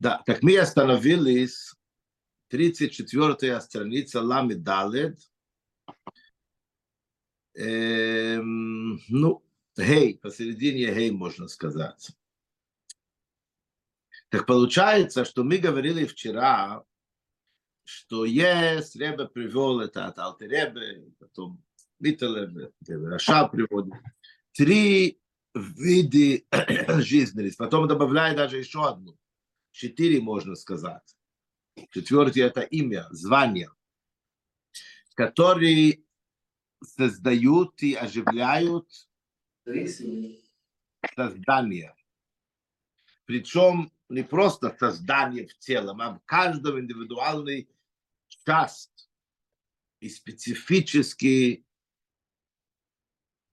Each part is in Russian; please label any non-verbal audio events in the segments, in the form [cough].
Да, так мы остановились, 34-я страница Лами Далед. Эм, ну, гей, посередине гей, можно сказать. Так получается, что мы говорили вчера, что есть, Ребе привел это от Алтеребе, потом Миттелебе, Раша приводит, три виды [clears throat] жизненности, потом добавляет даже еще одну, четыре можно сказать. Четвертый это имя, звание, которые создают и оживляют создание. Причем не просто создание в целом, а в каждом индивидуальный часть и специфический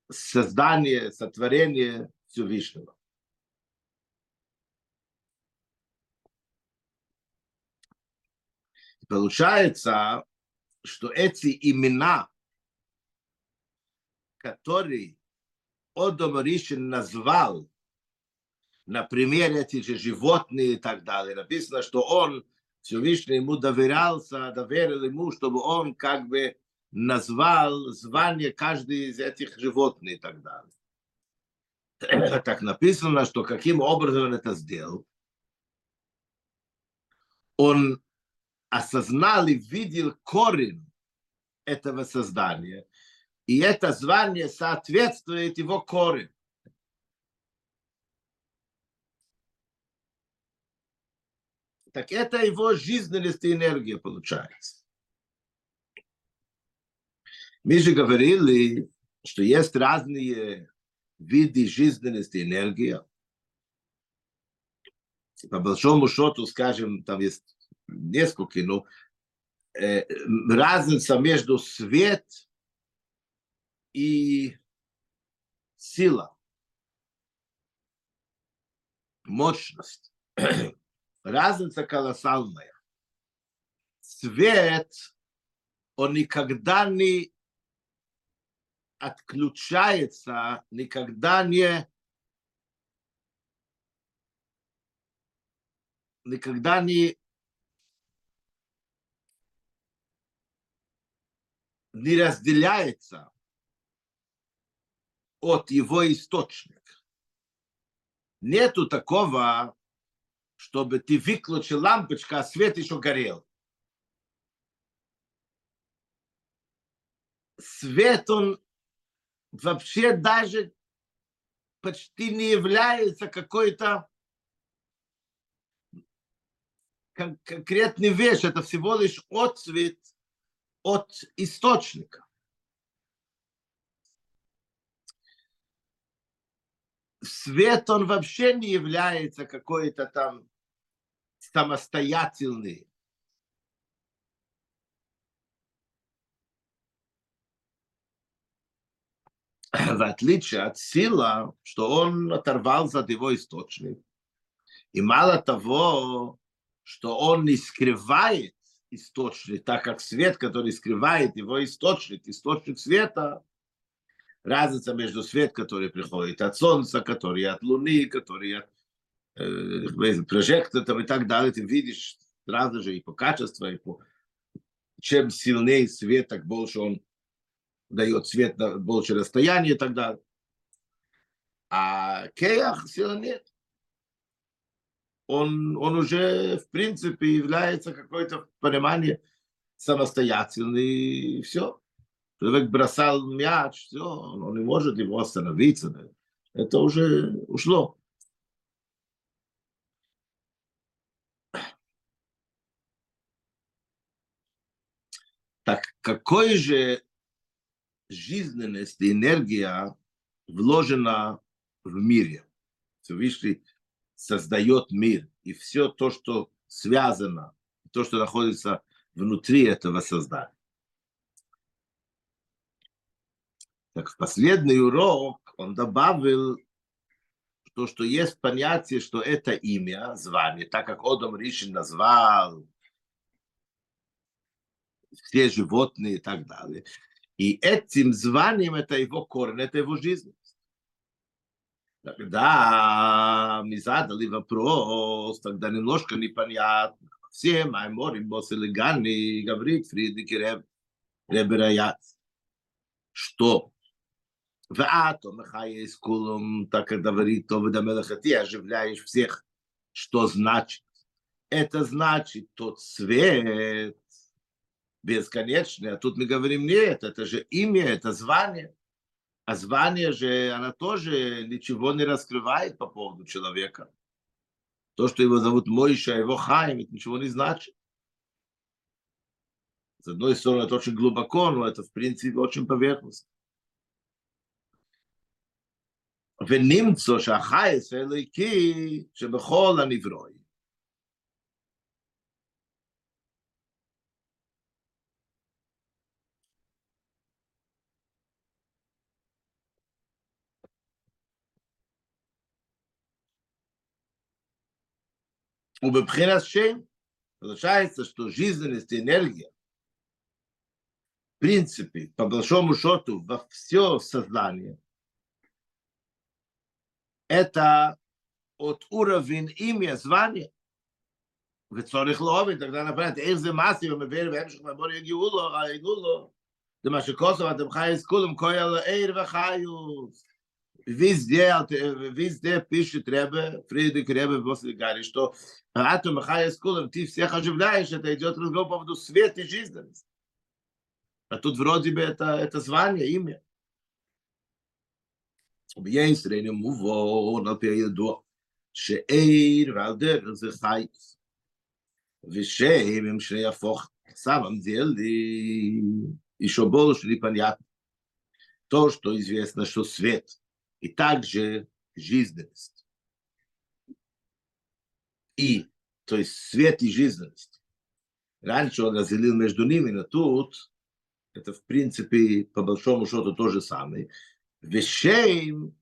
создание, сотворение Всевышнего. Получается, что эти имена, которые Одом Ришин назвал, например, эти же животные и так далее, написано, что он, Всевышний ему доверялся, доверил ему, чтобы он как бы назвал звание каждой из этих животных и так далее. [clears throat] Так написано, что каким образом он это сделал. Он осознал и видел корень этого создания. И это звание соответствует его корень. Так это его жизненность и энергия получается. Мы же говорили, что есть разные виды жизненности и энергии. По большому счету, скажем, там есть несколько, но э, разница между свет и сила, мощность. [clears throat] Разница колоссальная. Свет, он никогда не отключается, никогда не никогда не не разделяется от его источника. Нету такого, чтобы ты выключил лампочку, а свет еще горел. Свет, он вообще даже почти не является какой-то конкретной вещь, это всего лишь отцвет от источника. Свет, он вообще не является какой-то там самостоятельный в отличие от сила, что он оторвался от его источника. И мало того, что он не скрывает источник, так как свет, который скрывает его источник, источник света, разница между свет, который приходит от солнца, который от луны, который от э, прожектора и так далее, ты видишь сразу же и по качеству, и по чем сильнее свет, так больше он дает свет на большее расстояние и так далее. А Кеях сила нет. Он, он уже, в принципе, является какое-то понимание самостоятельный, и все. Человек бросал мяч, все, он не может его остановиться. Это уже ушло. Так какой же жизненность и энергия вложена в мире. Всевышний создает мир, и все то, что связано, то, что находится внутри этого создания. Так в последний урок он добавил то, что есть понятие, что это имя, звание, так как Одам Ришин назвал все животные и так далее. И этим званием это его корень, это его жизнь. Тогда мы задали вопрос, тогда немножко непонятно. Все майморим босилигани, говорит Фридрих Реб, Ребераяц, что в атом из кулом, так как говорит Товида Мелаха, ты оживляешь всех. Что значит? Это значит тот свет бесконечный, а тут мы говорим, нет, это же имя, это звание. А звание же, она тоже ничего не раскрывает по поводу человека. То, что его зовут Мойша, его Хайм, это ничего не значит. С одной стороны, это очень глубоко, но это, в принципе, очень поверхностно. ונמצא שהחייס האלוקי שבכל הנברואים. ובבחינת שם, получается, что жизненность и энергия, в принципе, по большому счету, во все сознание, это от уровень имя, звания. וצורך להוביל, тогда например, איך זה מעשי ומביא בהמשך למור יגיעו לו, ראינו לו, זה מה שכוסו, אתם חייס כולם, כויל עיר וחיוס. Везде, везде пишет Ребе, Фридрих Ребе, после Гарри, что Ату Махая Скулом, ты всех оживляешь, это идет разговор по поводу света и жизненности. А тут вроде бы это, это звание, имя. בישראל מובן על פי הידוע שעיר ועל דרך זה חייס ושם הם שני הפוך самом деле еще больше непонятно то, что известно, что свет и также жизненность. И, то есть свет и жизненность. Раньше он разделил между ними, но тут это, в принципе, по большому счету то же самое. Вещейм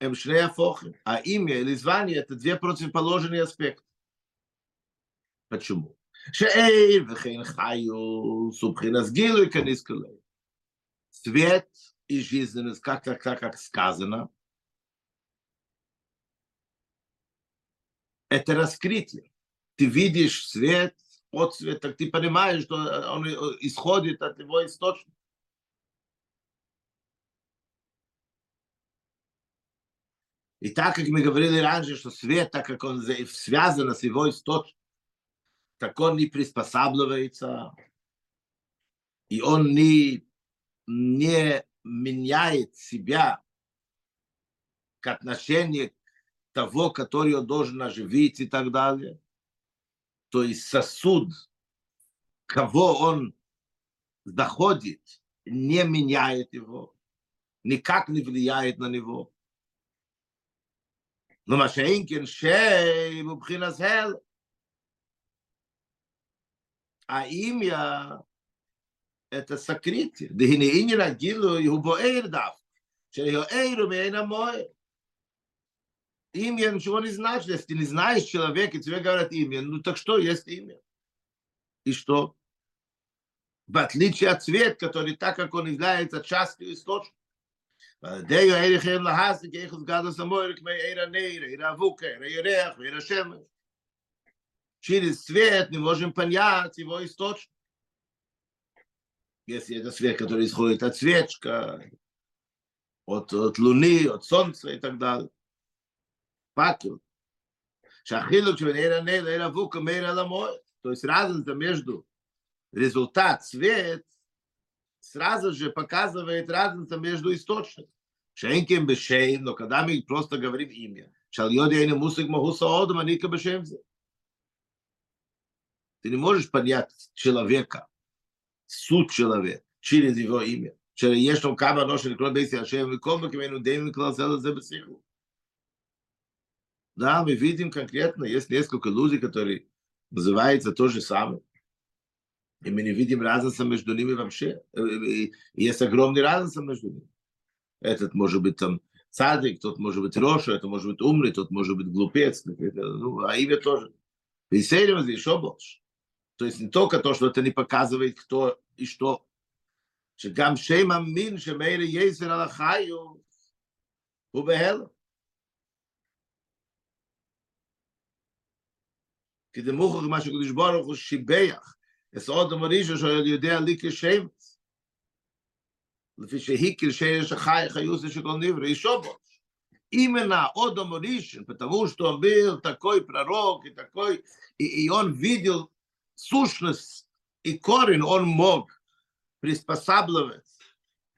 эм фохим, а имя или звание – это две противоположные аспекты. Почему? Свет и жизненность, как, как, как, как сказано, это раскрытие. Ты видишь свет, отцвет, так ты понимаешь, что он исходит от его источника. И так как мы говорили раньше, что свет, так как он связан с его источником, так он не приспосабливается, и он не, не меняет себя к отношению того, который он должен оживить и так далее. То есть сосуд, кого он доходит, не меняет его, никак не влияет на него. Но Машенкин Шей, Бубхинас зел, а имя האם יא את הסקריטיה, דהנה עניין הגילוי הוא בוער דווקא, שיוער מעין המוער. Имя, ничего не значит, если ты не знаешь человека, тебе говорят имя, ну так что есть имя? И что? В отличие от цвет, который так как он является частью источника, דיו אייך אין להאס די איך גאד דאס מויר קמע אייער נייר אייער ווקע אייער רייך אייער שם שיר איז סווייט Если это свет, который исходит от свечка, от, от луны, от солнца и так далее. Патру. Шахилу То есть разница между результат, свет, сразу же показывает разница между источниками. Шенкин бешейм, но когда мы просто говорим имя, Шальйодейни Мусик Махуса Одма Ника Бешемзе. Ты не можешь понять человека, суть человека, через его имя. שיש לו כמה לא של כל בית השם, וכל מקומנו די מכלל זה לזה בשיחו. Да, мы видим конкретно, есть несколько людей, которые называются то же самое. И мы не видим разницы между ними вообще. Есть огромная разница между ними. Этот может быть там цадик, тот может быть Роша, это может быть умный, тот может быть глупец. Ну, а имя тоже. И серьезно еще больше. То есть не только то, что это не показывает кто и что. Что גם שם אמין שמייר יזר על החיו. הוא בהל. כי זה מוכר מה שקודש ברוך הוא שיבח. את עוד אמרי שאני יודע לי כשם. לפי שהיא שיש החי חיו זה שכל נברא ישו בו. именно одоморишен потому что он был такой пророк и такой и, и он видел сущность и корень, он мог приспосабливать,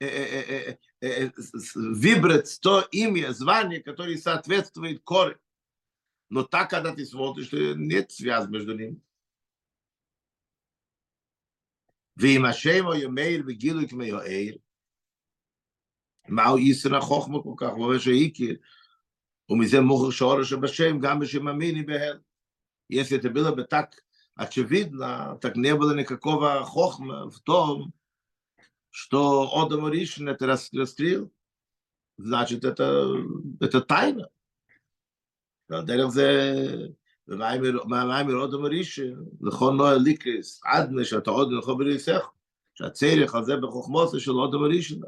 э, э, э, э, выбрать то имя, звание, которое соответствует корень. Но так, когда ты смотришь, что нет связи между ними. ואם השם הוא ימאיר וגילוי כמו יואר, מהו ייסר החוכמה כל כך, הוא אומר שהכיר, ומזה מוכר שורש בשם, גם בשם המיני בהל. Если это было бы так очевидно, так не было никакого хохма в том, что Одам Ришин это раскрыл, значит, это, это тайна. דרך זה, ומאמר אודם הראשון, לכל נועה ליקס, עד שאתה עוד נכון בריסך, שהצריך הזה בחוכמוסה של אודם הראשון.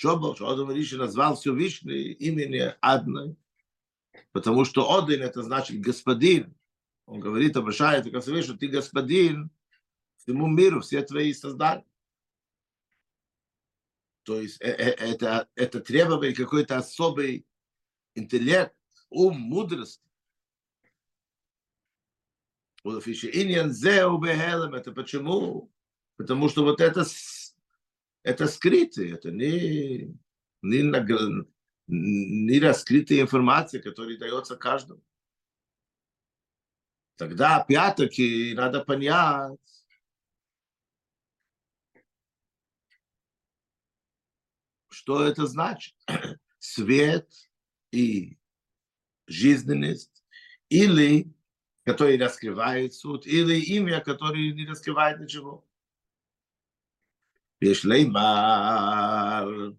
Шобал, что Одам Риши назвал Всевышний имени Адной, потому что Один это значит господин. он говорит, обращается ко что ты господин всему миру, все твои создания. То есть э, э, это, это требование какой-то особый интеллект, ум, мудрость. Это почему? Потому что вот это, это скрытые, это не, не, не раскрытая информация, которая дается каждому. Тогда опять-таки надо понять, что это значит. [clears throat] Свет и жизненность, или который раскрывает суд, или имя, которое не раскрывает ничего. יש לימר,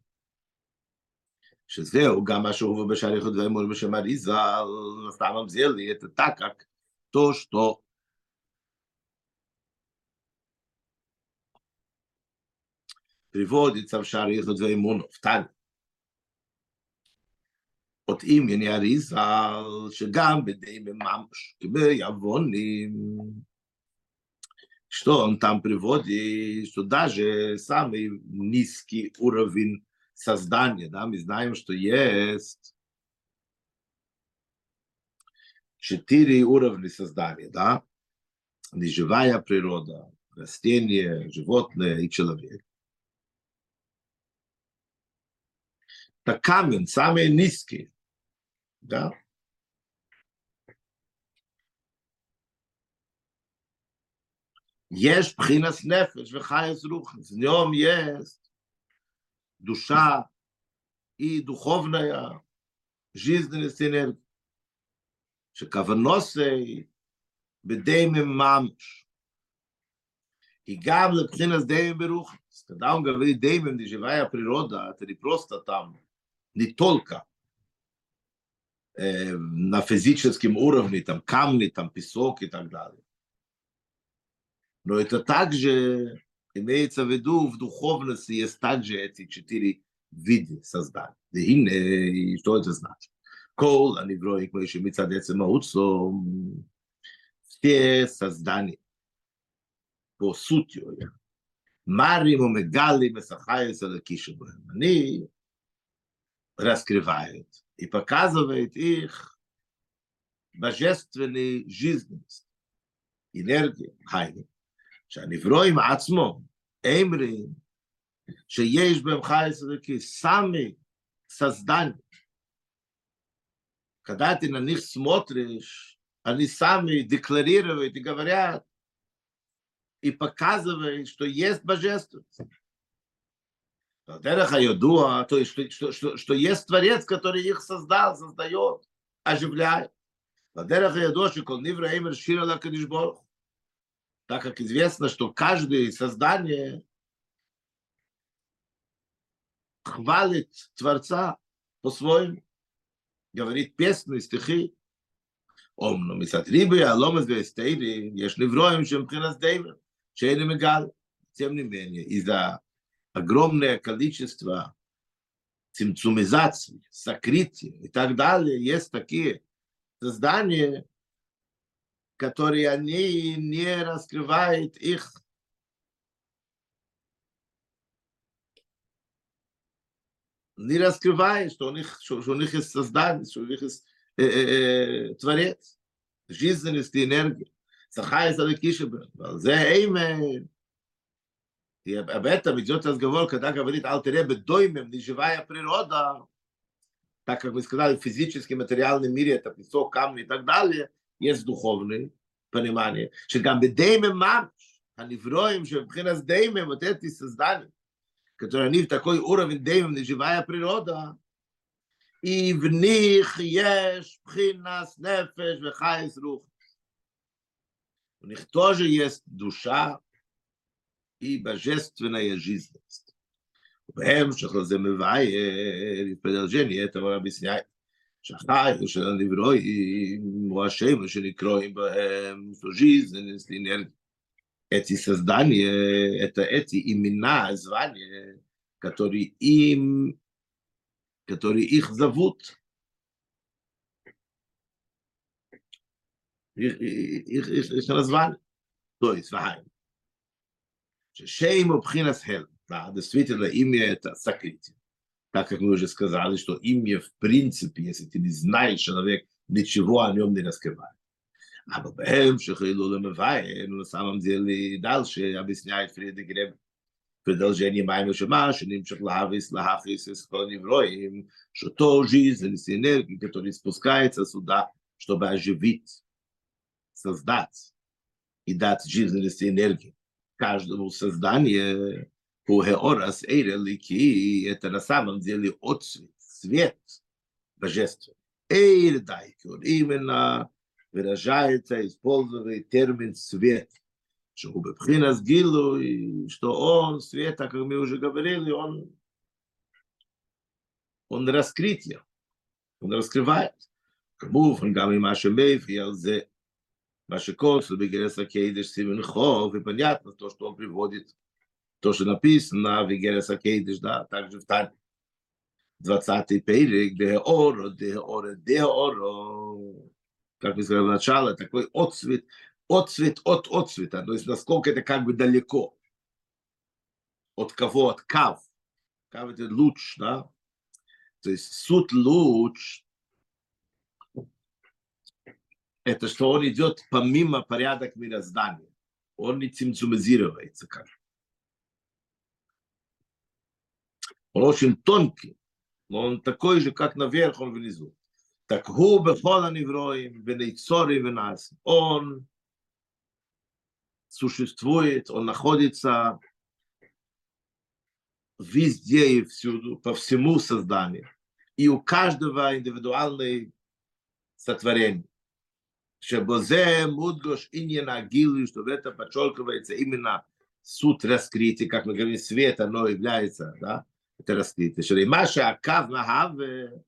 שזהו גם מה שהוא בשעריך ואמור בשם אריזל, סתם ממזיר לי את הטקק, то, что приводится в шарих ואמונו, в Тане. от имени Аризал, שגם בדי ממש, כביבונים, что он там приводит, что даже самый низкий уровень создания, да, мы знаем, что есть четыре уровня создания, да, неживая природа, растение, животное и человек. Так камень, самый низкий, да, יש בחינס נפש וחייס רוחנס. В нем есть душа и духовная жизненность энергия. שכוונוסי בדיימים ממש. И גם לבחינס דיימים ברוחנס. Когда он говорит деймим, не живая природа, это не просто там, не только э, на физическом уровне, там камни, там песок и так далее. Но это также имеется в виду в духовности есть также эти четыре вида создания. И что это значит? Кол, они вроде как еще מצד עצם האוצו, все создания по сути, марим и мегали месахаются лакиши Они раскрывают и показывают их божественной жизненность, энергию, хайну. שהנברואים עצמו, אמרים, שיש בהם חייס אלוקי, сами создание. Когда ты на них смотришь, они сами декларируют и говорят, и показывают, что есть божественность. Дереха Йодуа, то есть, что, что, что, что есть Творец, который их создал, создает, оживляет. Так как известно, что каждое создание хвалит Творца по-своему, говорит песни, стихи. Ом, но мы сатрибы, а лом из вестейды, ешь чем пхинас дейвер, шейны мегал. Тем не менее, из-за огромное количество цимцумизации, сокрытия и так далее, есть такие создания, которые они не раскрывают их не раскрывает, что у них, что, что у них есть создание, что у них есть э, э, э, творец, жизненность и энергия. Сахай Садакишебен, Эймен. И об этом идет разговор, когда говорит Алтеребе доймем, не живая природа, так как мы сказали, в физическом, материальном мире это песок, камни и так далее, есть духовное понимание. Что там бедеймем мамш, а не вроем, что в деймем, вот эти создания. которые они в такой уровень деймем, живая природа, и в них есть бхинас нефеш вехайс рух. У них тоже есть душа и божественная жизненность. בהמשך לזה מבאר, продолжение этого объясняет, שהחי של הנברואים הוא השם שנקראים בהם, что жизненность, энергия. Эти создания, это эти имена, звания, которые им, которые их зовут. Их, их, их, их назвали. То есть, вахай. Шейм Бхинас Хел. Да, действительно, имя это сокрытие. Так как мы уже сказали, что имя в принципе, если ты не знаешь человек, ничего о нем не раскрывает אבל בהמשך הילול המבאר, на самом деле дальше объясняет Фридрих Греб, продолжение Майма Шама, שנמשך להביס להכריס את כל הנברואים, שאותו жизненность энергии, который спускается сюда, чтобы оживить, создать и дать жизненность энергии каждому созданию, Хеорас Эйрелики, это на самом деле отцвет, свет божественный. Эйр Дайкюр, именно выражается, использует термин «свет», что у Бепхина Гилу, что он, свет, как мы уже говорили, он, он раскрытие, он раскрывает. כמובן גם ממה שמביא על זה, מה שקורס בגרס הקדש סימן חוב, ופניית то, что он приводит, то, что написано в Герес Акейдиш, да, также в Тане. 20-й перек, Деоро, Деоро, Деоро, как сказали начало, такой отцвет, отцвет от отцвета, то есть насколько это как бы далеко. От кого? От кав. Кав это луч, да? То есть суд луч, это что он идет помимо порядок мироздания. Он не цимцумизируется как. Он очень тонкий, но он такой же, как наверх, он внизу. Так гу бехола невроим, венейцори венас. Он существует, он находится везде и всюду, по всему созданию. И у каждого индивидуальное сотворение. Шебозе, Мудгош, Иньяна, Гилу, что в это подчеркивается именно суд раскрытия, как мы говорим, свет, оно является, да, это раскрытие. Шеримаша, Акав, Нахаве,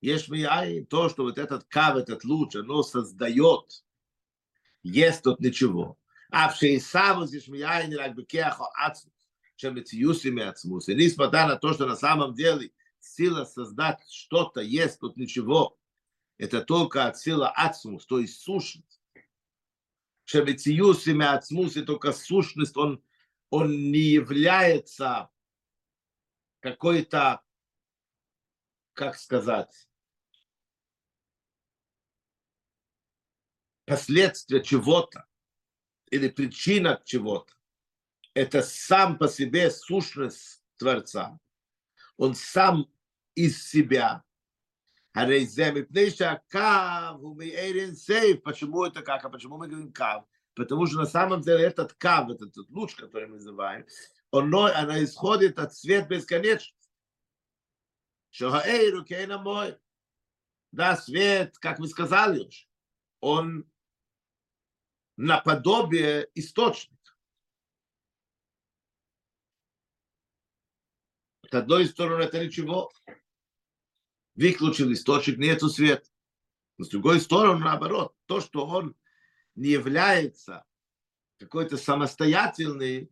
Ешь яй, то, что вот этот кав, этот луч, оно создает, есть тут ничего. А в шейсаву здесь яй не рак бекеахо ацмус, чем мециюсими ацмус. И несмотря на то, что на самом деле сила создать что-то есть тут ничего, это только от силы ацмус, то есть сущность. Шемециюсими ацмус, и только сущность, он, он не является какой-то, как сказать, последствия чего-то или причина чего-то. Это сам по себе сущность Творца. Он сам из себя. Почему это как? А почему мы говорим кав? Потому что на самом деле этот кав, этот, этот луч, который мы называем, он, она исходит от свет бесконечности. Шохаэйру кейна мой. Да, свет, как вы сказали уже, он наподобие источника. С одной стороны, это ничего. Выключил источник, нету света. С другой стороны, наоборот, то, что он не является какой-то самостоятельный,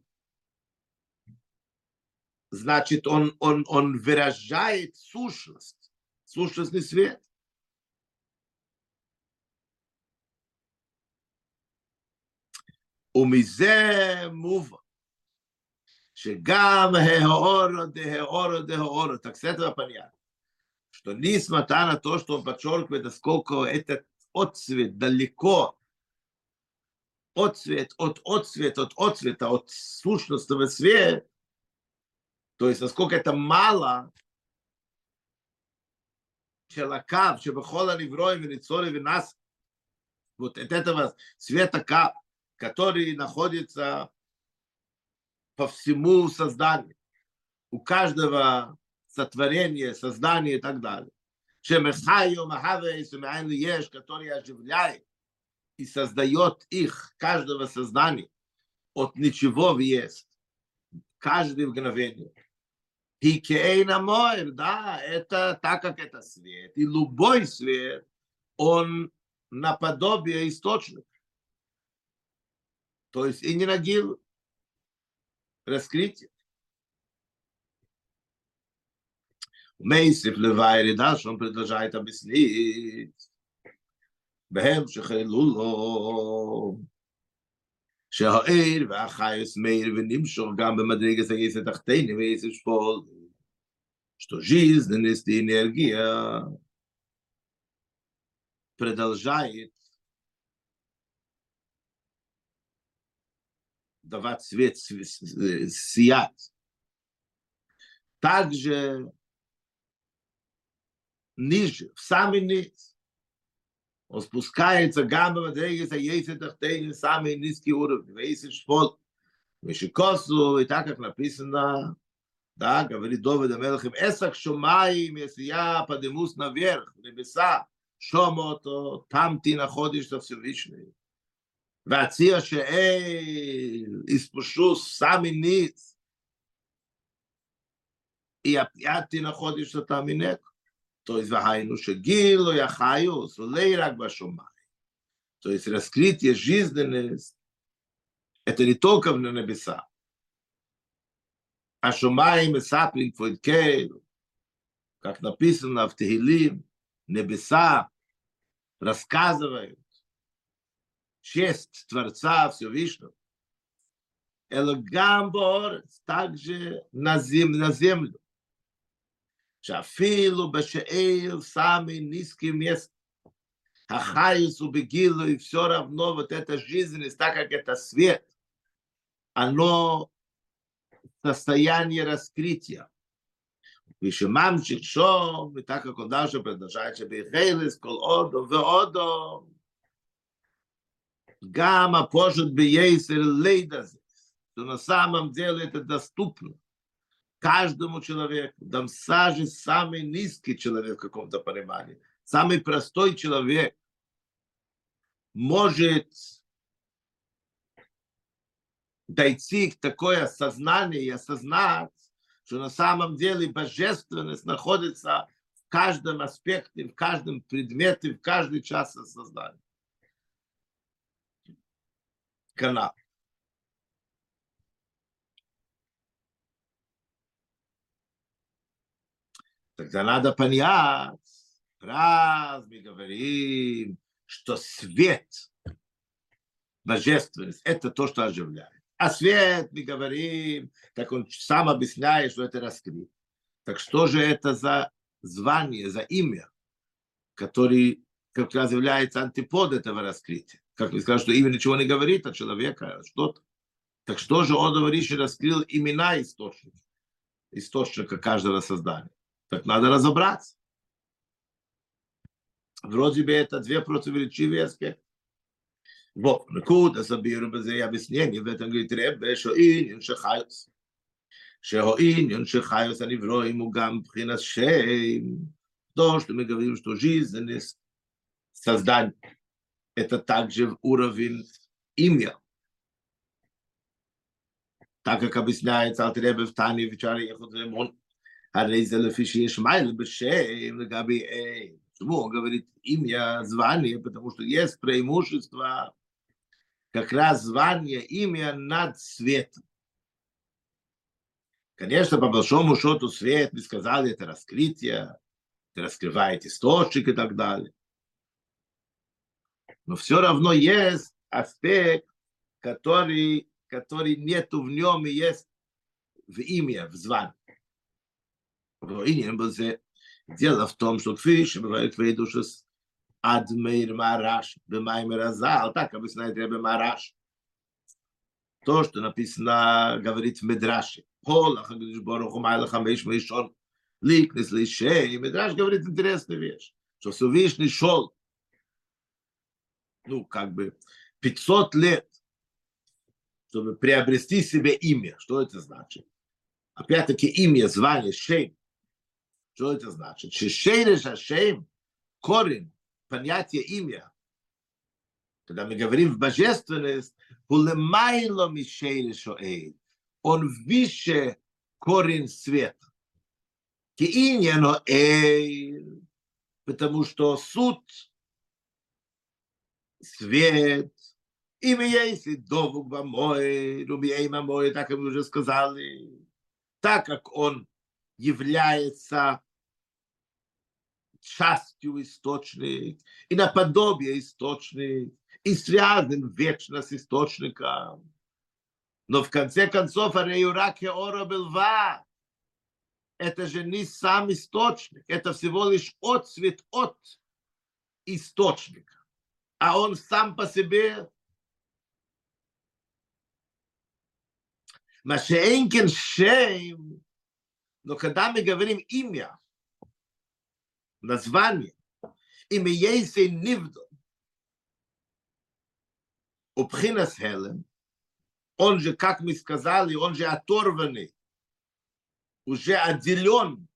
значит, он, он, он выражает сущность, сущностный свет. ומזה מובן, שגם האורו דהאורו דהאורו, так с этого понятно, что несмотря на то, что он подчеркивает, насколько этот отцвет далеко, отцвет от отцвета, от отцвета, от сущностного света, то есть, насколько это мало челакав, шебахола ливроем или цоли винас, вот от этого света кап, который находится по всему созданию, у каждого сотворения, создания и так далее. Шемехайо, Махавейс, Еш, который оживляет и создает их, каждого создания, от ничего в есть, каждое мгновение. И кейна Моэр, да, это так как это свет, и любой свет, он наподобие источника. То есть и не нагил раскрытие. Мейсиф Левайри, да, что он продолжает объяснить. Бэм Шехайлуло. שהעיר והחייס מאיר ונמשוך גם במדרגת היסד תחתיני ויסד שפול, что жизненность и энергия продолжает давать свет, сиять. Также ниже, в самый низ, was puskai zu gabe er mit der ist ja ist doch dein sami nicht die oder weiß ich voll. Mich kosu und tak auf da. Da aber die dove der melchim esak shomai mit pademus na wer lebesa shomot tamti na khodish das sie wissen vazia she ist puschus sami nicht i apiat na khodish ta minet То есть, вахайну шегилу я хаю, сулей рак башумай. То есть, раскрытие жизненность, это не только на небеса. А шумай и саплинг как написано в Тегилим, небеса рассказывают, честь Творца Всевышнего. Элгамбор также на землю. שאפילו בשאל самый низкий мест, Ахайс убегило, и все равно вот эта жизненность, так как это свет, оно состояние раскрытия. ושממשיך שום, ותק как דרשה продолжает, שבחילס כל אודו ואודו, Гамма может быть ейсер лейдаз, что на самом деле это доступно каждому человеку, там даже самый низкий человек в каком-то понимании, самый простой человек может дойти к такое осознание и осознать, что на самом деле божественность находится в каждом аспекте, в каждом предмете, в каждый час сознания. канал. Тогда надо понять, раз мы говорим, что свет, божественность, это то, что оживляет. А свет, мы говорим, так он сам объясняет, что это раскрыт. Так что же это за звание, за имя, который как раз является антипод этого раскрытия? как вы сказали, что имя ничего не говорит о человеке, а что-то. Так что же он говорит, раскрыл имена источника, источника каждого создания? Так надо разобраться. Вроде бы это две противоречивые аспекты. Вот, Ракуда Сабиру Базе объяснение в этом говорит Ребе, что инин шехайус. Шехо инин шехайус, они врой ему гам пхинас шейм. То, что мы говорим, что жизненность создания, это также уровень имя. Так как объясняется от Ребе в Тане в Чаре Ехудземон, Ехудремон, Арейзе Лефиши Ешмайл Бешеем Габи Эй. Почему он говорит имя, звание? Потому что есть преимущество как раз звание, имя над светом. Конечно, по большому счету свет, мы сказали, это раскрытие, это раскрывает источник и так далее. Но все равно есть аспект который, который нету в нем и есть в имя, в звании. Дело в том, что кфиш бывает твои души с Адмейр Мараш, Бемаймер Азал, так объясняет Ребе Мараш. То, что написано, говорит в Медраше. Полах, Баруху Майла Хамеш Мишон, Ликнес Лишей. Медраш говорит интересную вещь, что Всевышний шел, ну, как бы, 500 лет, чтобы приобрести себе имя. Что это значит? Опять-таки имя, звание, шейм. Что это значит? Шейреш Ашейм, корень, понятие имя. Когда мы говорим в божественность, Хулемайло Мишейреш Оэйд. Он выше корень света. Кииньяно Эйд. Потому что суд, свет, имя есть довук мой, рубиейма мой, так как мы уже сказали, так как он является частью источник, и наподобие источник, и связан вечно с источником. Но в конце концов, Ареюраке Ора Белва, это же не сам источник, это всего лишь отцвет от источника. А он сам по себе Машеенкен шейм, но когда мы говорим имя, название, имя есть нивдо, у Пхинас Хелем, он же, как мы сказали, он же оторванный, уже отделен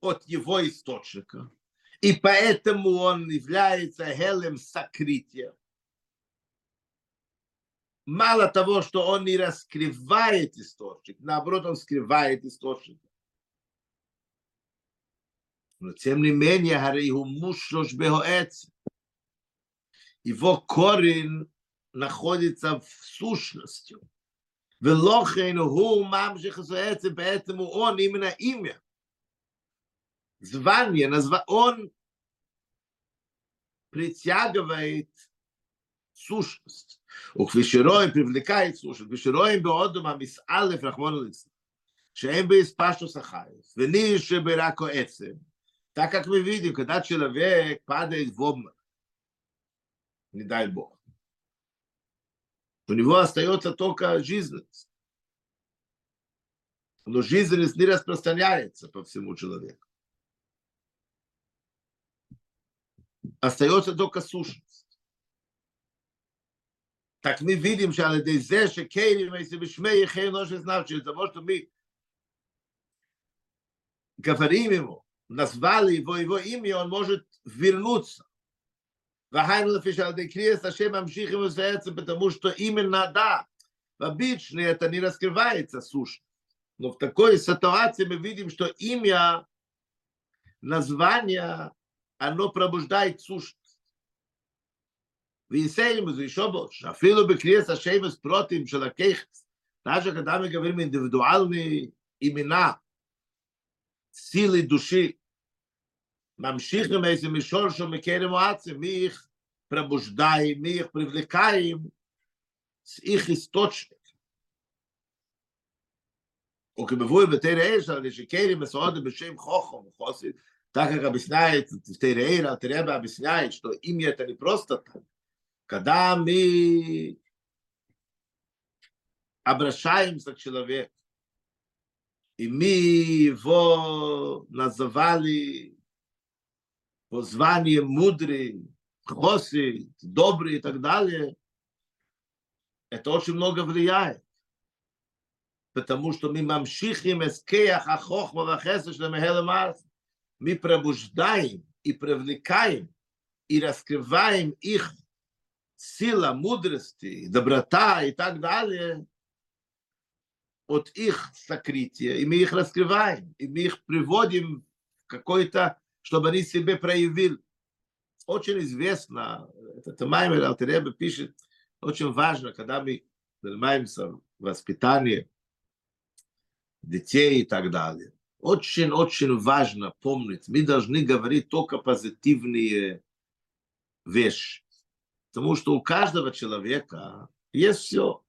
от его источника. И поэтому он является Хелем сокрытия. Мало того, что он не раскрывает источник, наоборот, он скрывает источник. Но тем не менее, Харейху Мушлош Бехоэц, его корень находится в сущности. ולוכן הוא ממשיך בעצם, בעצם הוא он, именно имя. Звание, назва, он притягивает сущность. וכבישרואים привлекает сущность. וכבישרואים בעודו המסעלף רחמון ליצלן, שהם באספשטוס החייס, וני שבראקו עצם, так как мы видим, когда человек падает в обморок, не дай Бог, у него остается только жизненность. Но жизненность не распространяется по всему человеку. Остается только сущность. Так мы видим, что על шекейрим, если бы шмей ехей нож знав, через того, что мы говорим ему, назвали его, его имя, он может вернуться. והיינו לפי שעל ידי קריאס השם ממשיכים בעצם, потому что именно да, в обычной это не раскрывается сущность. Но в такой ситуации мы видим, что имя, название, оно пробуждает сущность. ויסיים זה ישובו, שאפילו בקריאס השמש פרוטים של הכיכס, даже когда мы говорим индивидуальные имена, силы души, ממשיכים איזה מישור שהוא מקרם עצם, מי איך пробуждаем, мы их привлекаем с их источника. וכמבואי בתראה של שקיירים מסעודים בשם חוכם וחוסית, так как объясняет в Терейра, Тереба объясняет, что имя это не просто так. Когда мы обращаемся к человеку, и мы его называли по званию мудрый, хосит, добрый и так далее, это очень много влияет. Потому что мы мамшихим эскеях ахохма вахеса шлемехелемарс. Мы пробуждаем и привлекаем и раскрываем их сила, мудрости, доброта и так далее от их сокрытия, и мы их раскрываем, и мы их приводим в какой-то, чтобы они себе проявили. Очень известно, это Маймер Алтереба пишет, очень важно, когда мы занимаемся воспитанием детей и так далее. Очень-очень важно помнить, мы должны говорить только позитивные вещи. Потому что у каждого человека есть все.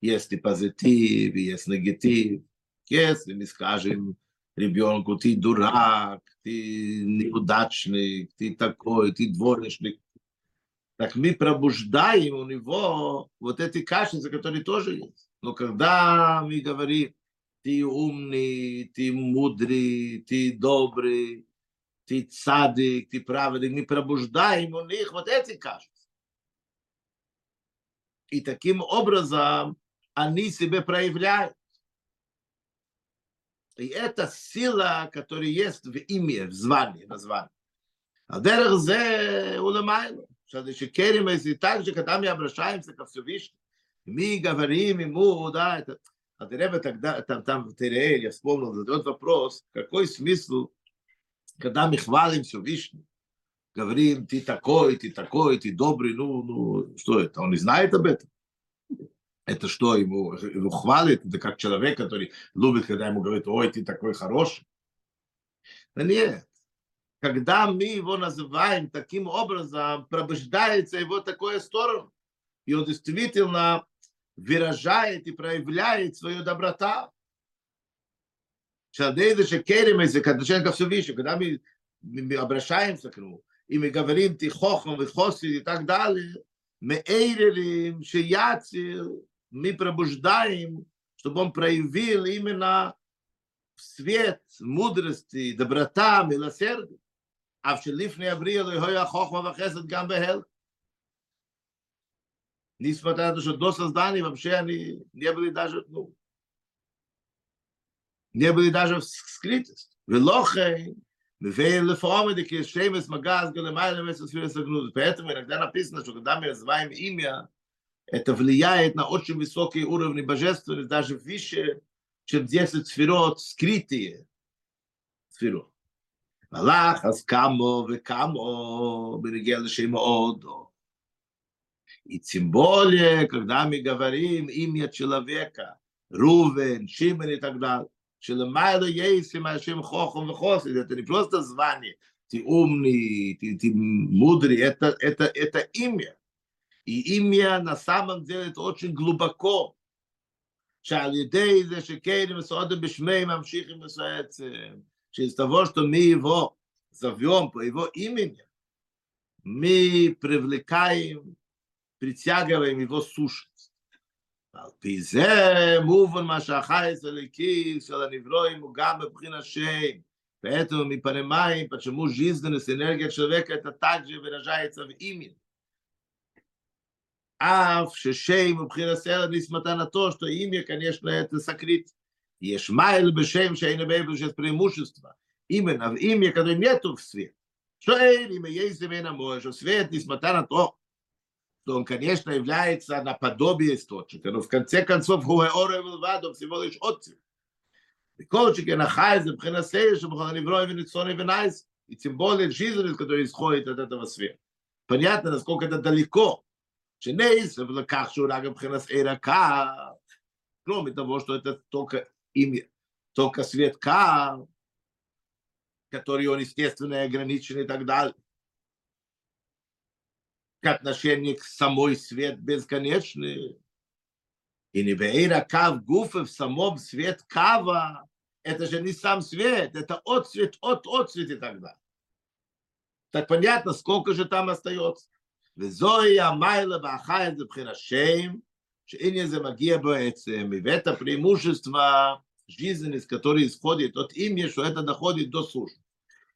Есть и позитив, и есть негатив. Если мы скажем ребенку, ты дурак, ты неудачник, ты такой, ты дворник, так мы пробуждаем у него вот эти качества, которые тоже есть. Но когда мы говорим, ты умный, ты мудрый, ты добрый, ты цадик, ты праведник, мы пробуждаем у них вот эти качества. И таким образом они себя проявляют. И это сила, которая есть в имя, в звании, названии. А дерх зе улемайло. Шадышикерим, если так же, когда мы обращаемся ко Всевышнему, мы говорим ему, да, это, а Ребе тогда, там, там в Тереэль, я вспомнил, задает вопрос, какой смысл, когда мы хвалим Всевышнего, говорим, ты такой, ты такой, ты добрый, ну, ну, что это, он не знает об этом? Это что, ему, его хвалит, это как человек, который любит, когда ему говорят, ой, ты такой хороший? Да нет, когда мы его называем таким образом, пробуждается его такое сторону, и он действительно выражает и проявляет свою доброта. Когда мы, мы обращаемся к нему, и мы говорим, ты хохом, хосид и так далее, мы эйрерим, шияцил, мы пробуждаем, чтобы он проявил именно свет, мудрости, доброта, милосердие. А в Шелифне Абриэлу и Хоя Хохма Вахесет Гамбехел. Несмотря на то, что до создания вообще они не были даже, ну, не были даже в скрытости. Велохей, Вейле Фомеды, Кешемес, Магаз, Галемайле, Весус, Фирес, Агнуз. Поэтому иногда написано, что когда мы называем имя, это влияет на очень высокие уровни божественности, даже выше, чем 10 сферот, скрытые сферот. Малах, Аскамо, Векамо, Берегелышима Одо. И тем более, когда мы говорим имя человека, Рувен, Шимен и так далее, Шелемайда Ейсим, Ашим Хохом и Хосид, это не просто звание, ты умный, ты, ты мудрый, это, это, это имя. И имя на самом деле это очень глубоко. שעל ידי זה שכן מסעודם בשמי ממשיכים בעצם. через того, что мы его зовем по его имени, мы привлекаем, притягиваем его сущность. Алпизе, муван машахайс алики, шаланивроим, угам бабхина шейм. Поэтому мы понимаем, почему жизненность, энергия человека это также выражается в имени. Аф, Шешей, Мубхира Сера, несмотря на то, что имя, конечно, это сокрыть. Ешмайл, Бешем, Шейнабей, сейчас преимущество. Именно в имя, которое нету в свет. Шоэль, имя есть имя Моэша. Свет, несмотря на то, что он, конечно, является наподобие источника, но в конце концов, Хуэоревелвадом всего лишь отцвет. וכל שכן החי זה מבחינת סייל שבכל נברואים וניצוני ונייס, и тем более жизненность, которая исходит от этого света. Понятно, насколько это далеко Шенейсов лаках шурага пхенас эйрака. Кроме того, что это только имя, только свет Ка, который он, естественно, ограничен и так далее. К отношению к самой свет бесконечный. И не бейра кав гуфы в самом свет кава. Это же не сам свет, это отцвет, от отцвет и так далее. Так понятно, сколько же там остается. וזוהי המיילה והחי זה בחינה שם, שאין זה מגיע בעצם, ואת הפרימושתווה жизненность, которая исходит от имени, что это доходит до суши.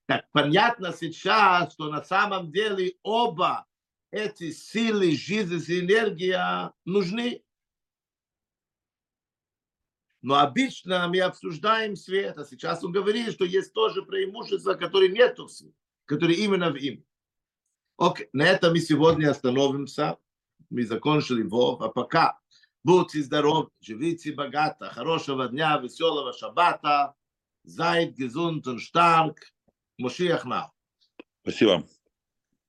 Так понятно сейчас, что на самом деле оба эти силы, жизненность и энергия нужны. Но обычно мы обсуждаем свет, а сейчас он говорит, что есть тоже преимущества, которые нет в свете, которые именно в им. Окей, на этом мы сегодня остановимся. Мы закончили Вов, а пока Будьте здоровы, живите богато, хорошего дня, веселого шаббата. Зайд, und stark. Мушиях на. Спасибо.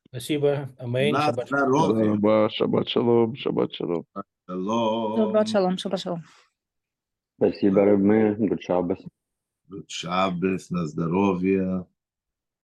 Спасибо. Амейн. Шаббат шалом. Шаббат, шаббат шалом, шаббат шалом. Shabbat shalom, Shabbat shalom. Спасибо, Рабмэ. Good Shabbos. Шаббес, на здоровье.